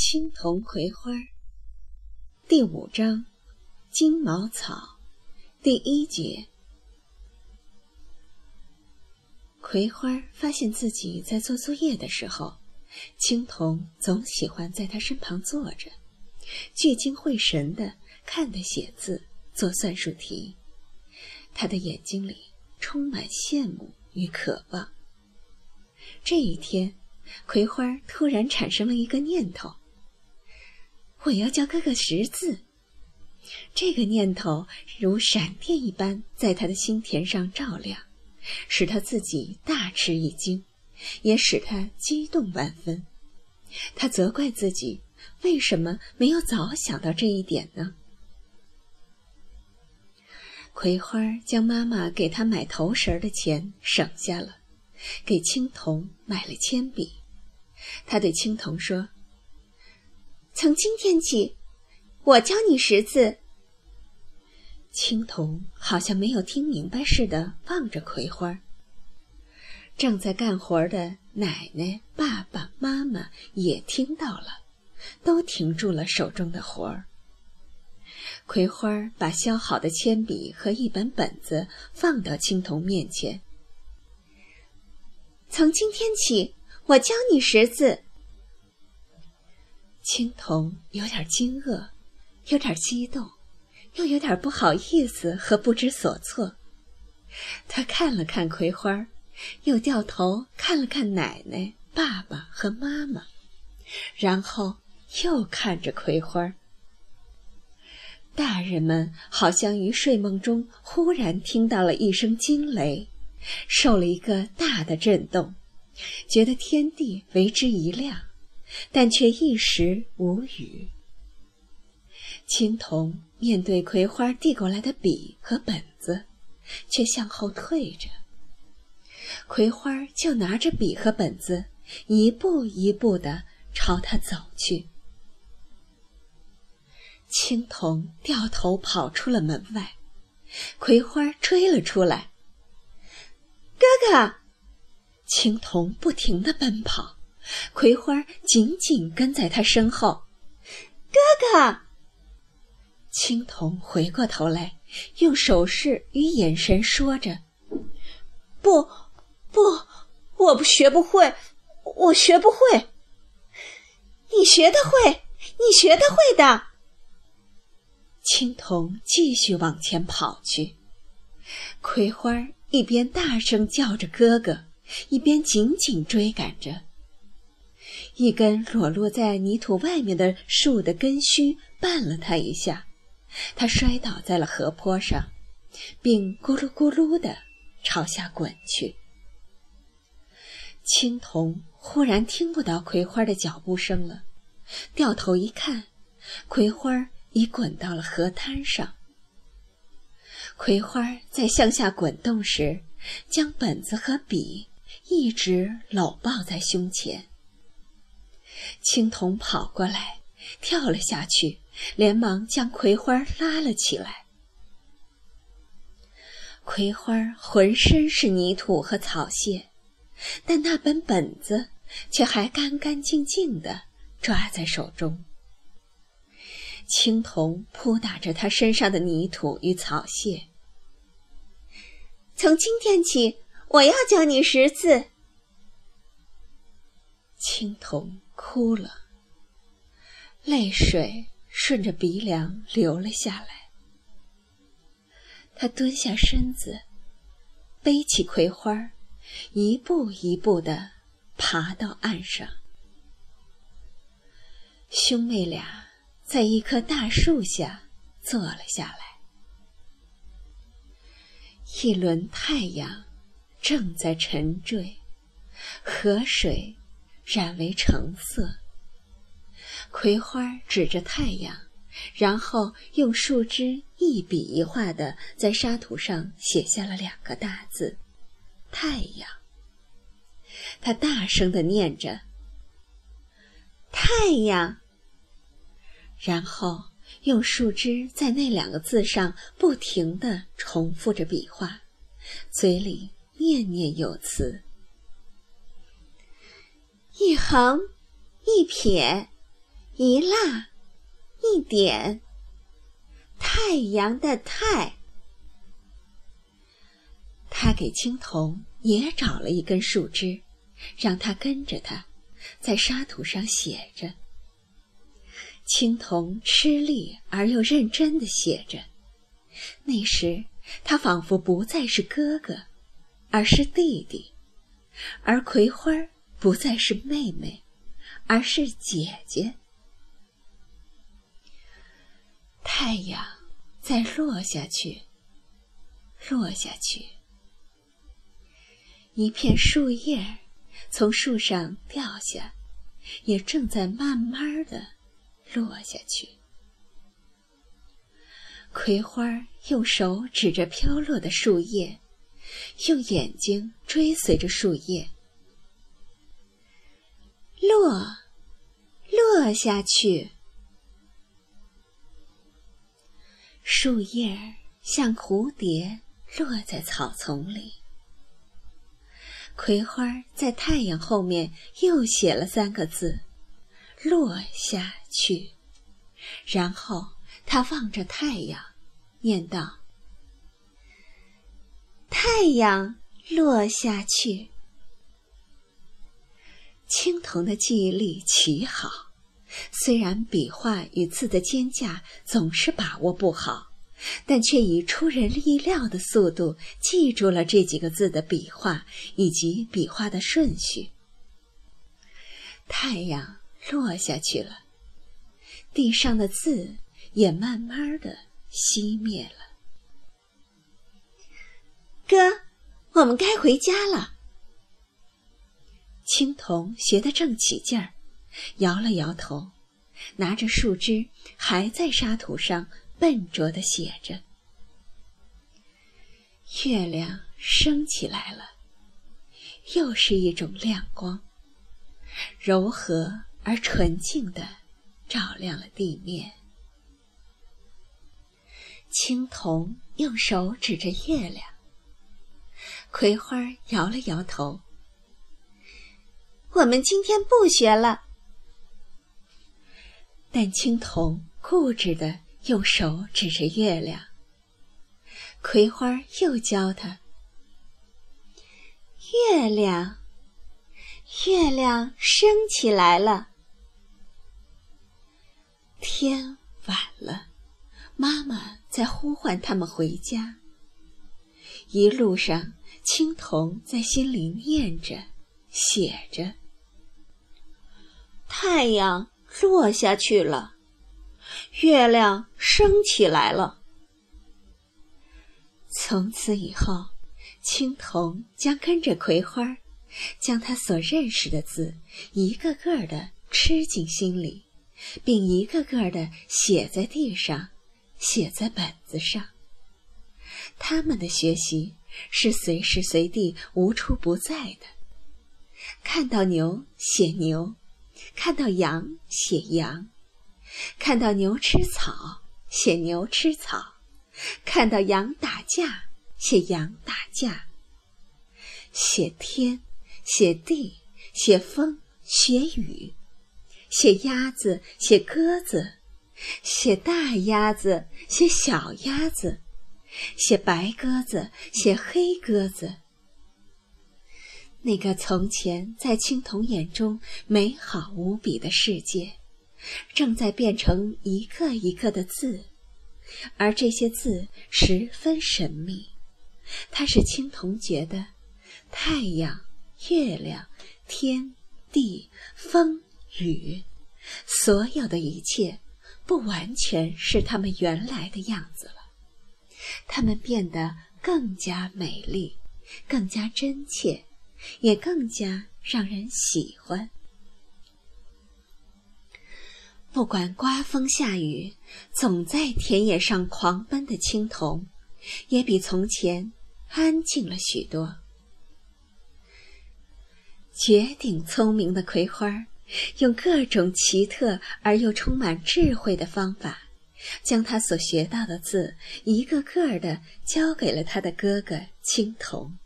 青铜葵花第五章：金毛草第一节。葵花发现自己在做作业的时候，青铜总喜欢在他身旁坐着，聚精会神地看他写字、做算术题。他的眼睛里充满羡慕与渴望。这一天，葵花突然产生了一个念头：我要教哥哥识字。这个念头如闪电一般在他的心田上照亮，使他自己大吃一惊，也使他激动万分。他责怪自己为什么没有早想到这一点呢？葵花将妈妈给他买头绳的钱省下了。给青铜买了铅笔，他对青铜说：“从今天起，我教你识字。”青铜好像没有听明白似的望着葵花。正在干活的奶奶、爸爸妈妈也听到了，都停住了手中的活儿。葵花把削好的铅笔和一本本子放到青铜面前。从今天起，我教你识字。青铜有点惊愕，有点激动，又有点不好意思和不知所措。他看了看葵花，又掉头看了看奶奶、爸爸和妈妈，然后又看着葵花。大人们好像于睡梦中忽然听到了一声惊雷。受了一个大的震动，觉得天地为之一亮，但却一时无语。青铜面对葵花递过来的笔和本子，却向后退着。葵花就拿着笔和本子，一步一步地朝他走去。青铜掉头跑出了门外，葵花追了出来。哥哥，青铜不停地奔跑，葵花紧紧跟在他身后。哥哥，青铜回过头来，用手势与眼神说着：“不，不，我不学不会，我学不会。你学得会，你学得会的。”青铜继续往前跑去，葵花。一边大声叫着“哥哥”，一边紧紧追赶着。一根裸露在泥土外面的树的根须绊了他一下，他摔倒在了河坡上，并咕噜咕噜地朝下滚去。青铜忽然听不到葵花的脚步声了，掉头一看，葵花已滚到了河滩上。葵花在向下滚动时，将本子和笔一直搂抱在胸前。青铜跑过来，跳了下去，连忙将葵花拉了起来。葵花浑身是泥土和草屑，但那本本子却还干干净净的抓在手中。青铜扑打着他身上的泥土与草屑。从今天起，我要教你识字。青铜哭了，泪水顺着鼻梁流了下来。他蹲下身子，背起葵花，一步一步的爬到岸上。兄妹俩。在一棵大树下坐了下来，一轮太阳正在沉坠，河水染为橙色。葵花指着太阳，然后用树枝一笔一画的在沙土上写下了两个大字“太阳”。他大声的念着：“太阳。”然后用树枝在那两个字上不停地重复着笔画，嘴里念念有词：“一横，一撇，一捺，一点，太阳的太。他给青铜也找了一根树枝，让他跟着他，在沙土上写着。青铜吃力而又认真的写着。那时，他仿佛不再是哥哥，而是弟弟；而葵花不再是妹妹，而是姐姐。太阳在落下去，落下去。一片树叶从树上掉下，也正在慢慢的落下去。葵花用手指着飘落的树叶，用眼睛追随着树叶，落，落下去。树叶像蝴蝶落在草丛里。葵花在太阳后面又写了三个字：“落下去。”然后他望着太阳，念道：“太阳落下去。”青铜的记忆力奇好。虽然笔画与字的间架总是把握不好，但却以出人意料的速度记住了这几个字的笔画以及笔画的顺序。太阳落下去了，地上的字也慢慢的熄灭了。哥，我们该回家了。青铜学得正起劲儿。摇了摇头，拿着树枝，还在沙土上笨拙地写着。月亮升起来了，又是一种亮光，柔和而纯净的照亮了地面。青铜用手指着月亮，葵花摇了摇头。我们今天不学了。但青铜固执的用手指着月亮，葵花又教他：“月亮，月亮升起来了。”天晚了，妈妈在呼唤他们回家。一路上，青铜在心里念着、写着：“太阳。”落下去了，月亮升起来了。从此以后，青铜将跟着葵花，将他所认识的字一个个的吃进心里，并一个个的写在地上，写在本子上。他们的学习是随时随地、无处不在的。看到牛，写牛。看到羊写羊，看到牛吃草写牛吃草，看到羊打架写羊打架，写天，写地，写风，写雨，写鸭子写鸽子，写大鸭子写小鸭子，写白鸽子写黑鸽子。那个从前在青铜眼中美好无比的世界，正在变成一个一个的字，而这些字十分神秘。它使青铜觉得，太阳、月亮、天地、风雨，所有的一切，不完全是他们原来的样子了。它们变得更加美丽，更加真切。也更加让人喜欢。不管刮风下雨，总在田野上狂奔的青铜，也比从前安静了许多。绝顶聪明的葵花，用各种奇特而又充满智慧的方法，将他所学到的字一个个的交给了他的哥哥青铜。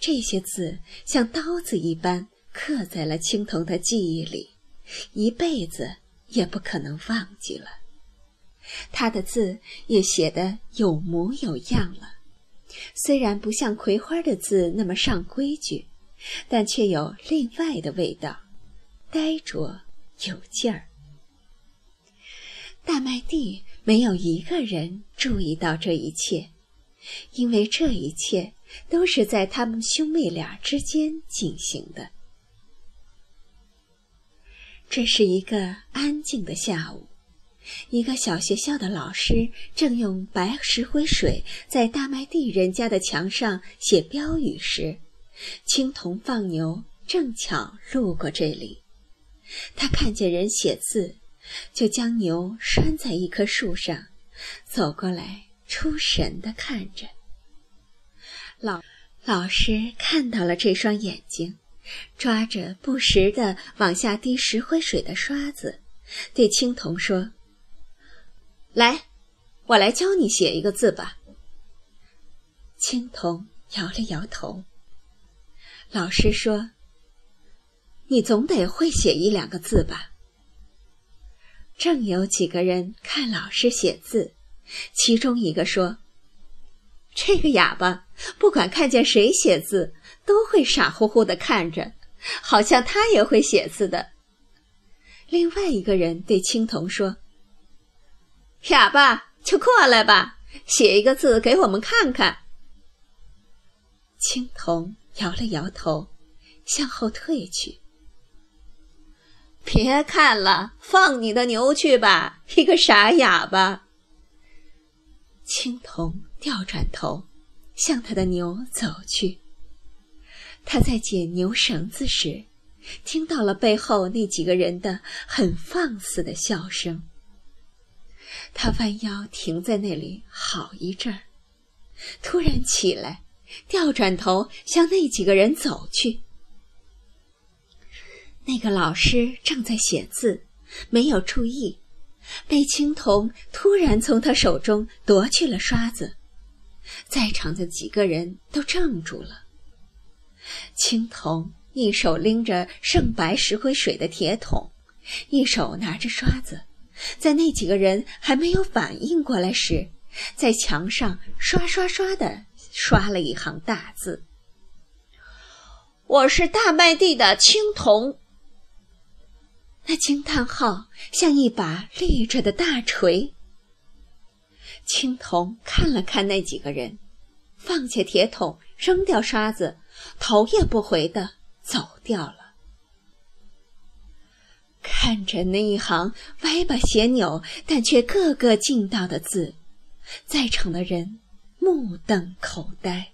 这些字像刀子一般刻在了青铜的记忆里，一辈子也不可能忘记了。他的字也写得有模有样了，虽然不像葵花的字那么上规矩，但却有另外的味道，呆着有劲儿。大麦地没有一个人注意到这一切，因为这一切都是在他们兄妹俩之间进行的。这是一个安静的下午，一个小学校的老师正用白石灰水在大麦地人家的墙上写标语时，青铜放牛正巧路过这里，他看见人写字。就将牛拴在一棵树上，走过来，出神地看着。老老师看到了这双眼睛，抓着不时的往下滴石灰水的刷子，对青铜说：“来，我来教你写一个字吧。”青铜摇了摇头。老师说：“你总得会写一两个字吧。”正有几个人看老师写字，其中一个说：“这个哑巴不管看见谁写字，都会傻乎乎的看着，好像他也会写字的。”另外一个人对青铜说：“哑巴就过来吧，写一个字给我们看看。”青铜摇了摇头，向后退去。别看了，放你的牛去吧，一个傻哑巴。青铜调转头，向他的牛走去。他在解牛绳子时，听到了背后那几个人的很放肆的笑声。他弯腰停在那里好一阵儿，突然起来，调转头向那几个人走去。那个老师正在写字，没有注意，被青铜突然从他手中夺去了刷子，在场的几个人都怔住了。青铜一手拎着盛白石灰水的铁桶，一手拿着刷子，在那几个人还没有反应过来时，在墙上刷刷刷的刷了一行大字：“我是大麦地的青铜。”那惊叹号像一把立着的大锤。青铜看了看那几个人，放下铁桶，扔掉刷子，头也不回的走掉了。看着那一行歪巴斜扭但却个个劲道的字，在场的人目瞪口呆。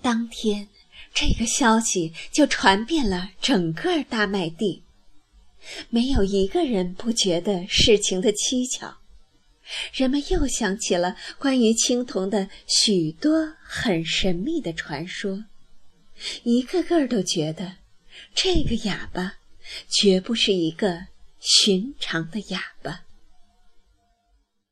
当天。这个消息就传遍了整个大麦地，没有一个人不觉得事情的蹊跷。人们又想起了关于青铜的许多很神秘的传说，一个个都觉得这个哑巴绝不是一个寻常的哑巴。